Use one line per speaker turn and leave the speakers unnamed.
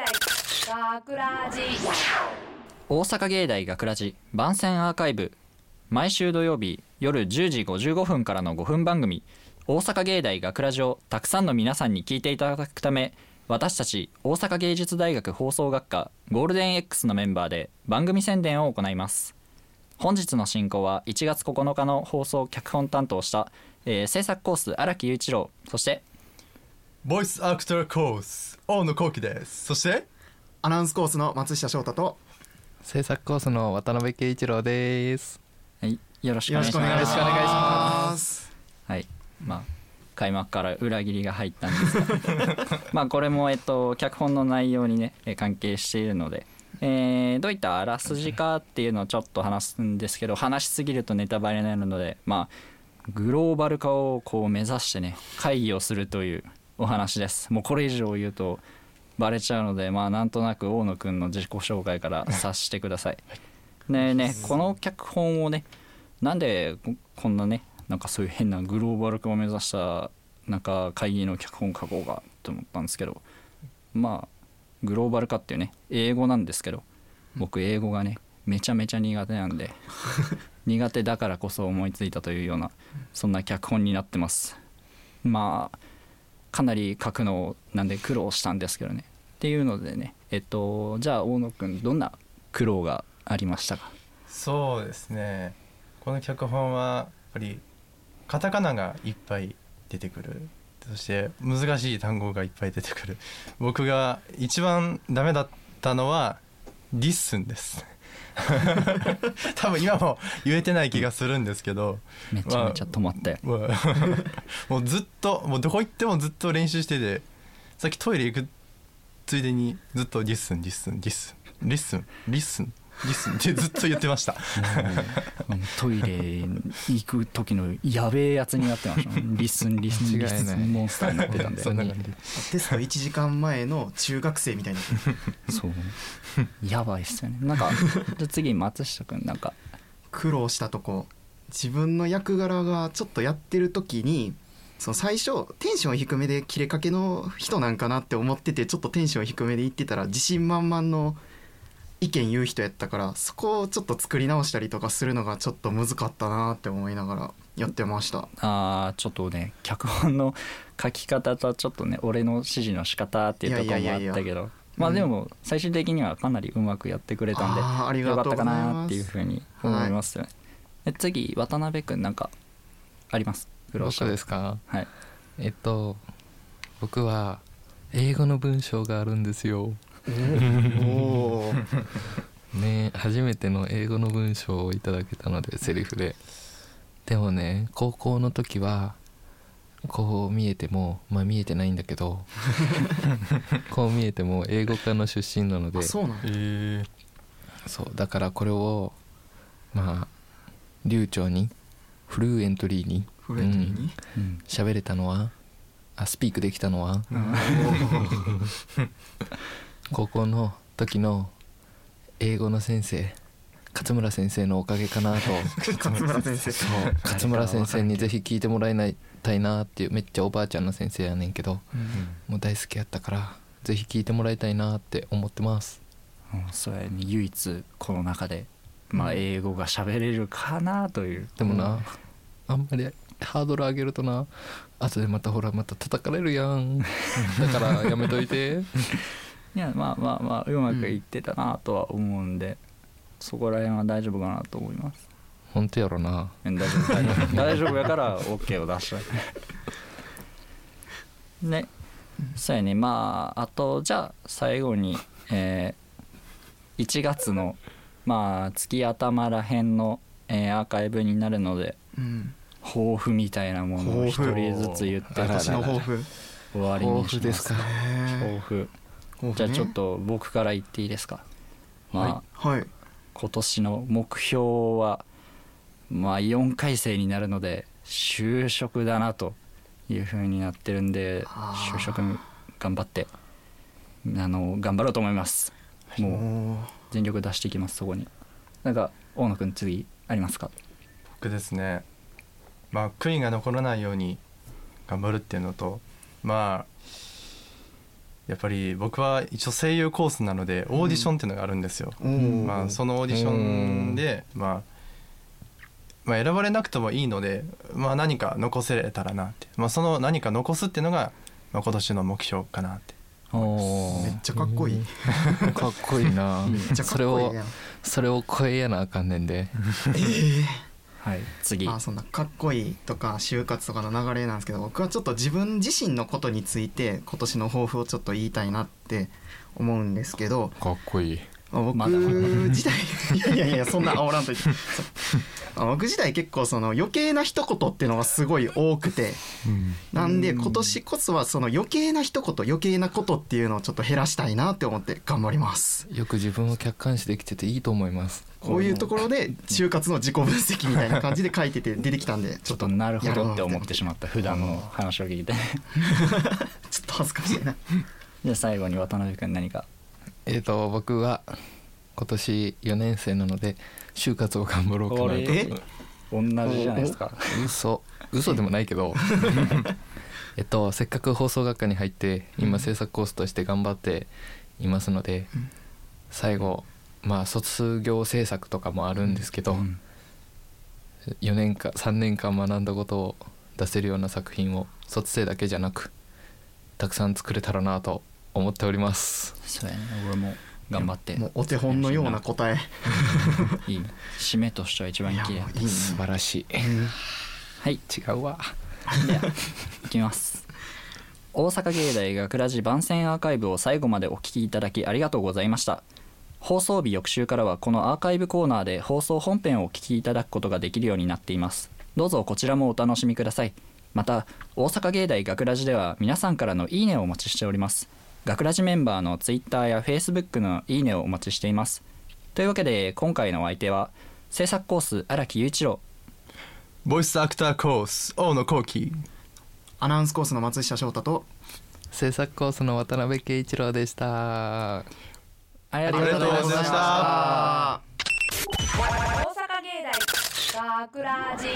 大学ラジ
大阪芸大学ラジ番宣アーカイブ。毎週土曜日夜10時55分からの5分番組「大阪芸大学ラジをたくさんの皆さんに聞いていただくため私たち大阪芸術大学放送学科ゴールデン X のメンバーで番組宣伝を行います。本日の進行は1月9日の放送脚本担当した、えー制作コース荒木雄一郎そして
ボイスアクターコース大野幸喜です。そして？
アナウンスコースの松下翔太と。
制作コースの渡辺圭一郎です。
はい、よろしくお願いします。
よろしくお願いし
ま
ます。
はい、まあ開幕から裏切りが入ったんですが。まあこれもえっと脚本の内容にねえー関係しているので、えーどういったあらすじかっていうのをちょっと話すんですけど話しすぎるとネタバレになるのでまあグローバル化をこう目指してね会議をするというお話です。もうこれ以上言うとバレちゃうのでまあなんとなく大野くんの自己紹介から察してください。で ねこの脚本をねなんでここんなねなんかそういう変なグローバル化を目指したなんか会議の脚本書こうかと思ったんですけどまあグローバル化っていうね英語なんですけど僕英語がねめちゃめちゃ苦手なんで 苦手だからこそ思いついたというようなそんな脚本になってます。まあかなり書くのなんで苦労したんですけどね。っていうのでねえっとじゃあ大野くんどんな苦労がありましたか？
そうですね。この脚本はやっぱりカタカナがいっぱい出てくる。そして難しい単語がいっぱい出てくる。僕が一番ダメだったのはリッスンです。多分今も言えてない気がするんですけど。
めちゃめちゃ止まったよ。
もう もうずっともうどこ行ってもずっと練習しててさっきトイレ行くついでにずっとリッスンリッスンリッスンリッスンリッスンリッスンってずっと言ってました。
うん。トイレ行く時のやべえやつになってました。リスンリスンリスンモンスターになってたんで。
そんな感じ。
テスト1時間前の中学生みたいな。
そう。やばいっすよね。なんかじゃあ次松下君なんか。
苦労したとこ。自分の役柄がちょっとやってる時にその最初テンション低めで切れかけの人なんかなって思っててちょっとテンション低めで言ってたら自信満々の意見言う人やったからそこをちょっと作り直したりとかするのがちょっと難かったなって思いながらやってました。
あーちょっとね脚本の書き方とちょっとね俺の指示の仕方っていうところもあったけどまあでも最終的にはかなりうまくやってくれたんで
ありが
よかったか
とうございます。
なっていうふうに思いますよね、で次渡辺君なんかあります？苦労した
僕ですか？
はい。
えっと僕は英語の文章があるんですよ。
お お
ね初めての英語の文章をいただけたのでセリフで。でもね高校の時はこう見えてもまあ見えてないんだけど こう見えても英語科の出身なので。
そうなんだ。
え
そうだからこれをまあ流暢にフルエントリーに
フレンドリーに、
うん
喋れたのはあスピークできたのは 高校の時の英語の先生勝村先生のおかげかなと。
勝村先生。
そう。勝村先生にぜひ聞いてもらいないたいなっていうめっちゃおばあちゃんの先生やねんけどもう大好きやったからぜひ聞いてもらいたいなって思ってます。
うん。それに唯一この中でまあ英語が喋れるかなという。
でもな、あんまりハードル上げるとな後でまたほらまた叩かれるやん。だからやめといて
いやまあまあまあうまくいってたなとは思うんで、そこら辺は大丈夫かなと思います。
本当やろな。
うん大丈夫。大丈夫大丈夫やから OK を出したね。そうやね。まああとじゃあ最後に、えー1月のまあ月頭らへんの、えーアーカイブになるので
うん。
抱負みたいなものを一人ずつ言って
私の抱負。
終わりにします。
抱負ですか
抱負じゃあちょっと僕から言っていいですか？まあ、
はい。
今年の目標はまあ4回生になるので就職だなというふうになってるんで就職頑張ってあの頑張ろうと思います。もう全力出していきますそこに。なんか大野くん次ありますか？
僕ですね。まあ悔いが残らないように頑張るっていうのとまあやっぱり僕は一応声優コースなのでオーディションっていうのがあるんですよ、まあ、そのオーディションで、まあ、まあ選ばれなくてもいいので、まあ、何か残せれたらなって、まあ、その何か残すっていうのが、まあ、今年の目標かなって。
お
めっちゃかっこいい。
かっこいいな。
めっちゃか
それを
っこいいやん
それを超えやなあかんねんで
はい。次。
まあそんなかっこいいとか就活とかの流れなんですけど僕はちょっと自分自身のことについて今年の抱負をちょっと言いたいなって思うんですけど
かっこいい。
まあ僕
まだ
自体 いやいやいやそんな煽らんといてあ僕自体結構その余計な一言っていうのがすごい多くて。なんで今年こそはその余計な一言余計なことっていうのをちょっと減らしたいなって思って頑張ります。
よく自分を客観視できてていいと思います。
こういうところで就活の自己分析みたいな感じで書いてて出てきたんでち
ちょっ
と
となるほどって思ってしまった普段の話を聞いて。
ちょっと恥ずかしいな。
じゃあ最後に渡辺君何か。
えーと僕は今年4年生なので就活を頑張ろうかなと。
え？
同じじゃないですか。
嘘。嘘でもないけど。えっとせっかく放送学科に入って今制作コースとして頑張っていますので、最後まあ卒業制作とかもあるんですけど、
うん。
4年間3年間学んだことを出せるような作品を卒生だけじゃなくたくさん作れたらなと思っております。
そうやね。俺も頑張って。
もうお手本のような答え。
いいね。締めとしては一番綺麗。
いいね。
素晴らしい。
はい。
違うわ。
ではいきます。大阪芸大学ラジ番宣アーカイブを最後までお聞きいただきありがとうございました。放送日翌週からはこのアーカイブコーナーで放送本編をお聞きいただくことができるようになっています。どうぞこちらもお楽しみください。また大阪芸大学ラジでは皆さんからのいいねをお待ちしております学ラジメンバーの Twitter や Facebook のいいねをお待ちしています。というわけで今回のお相手は制作コース荒木雄一郎。
ボイスアクターコース大野幸喜。
アナウンスコースの松下翔太と
制作コースの渡辺圭一郎でした。
あり
ありがとうございました。
大阪芸大学ラジ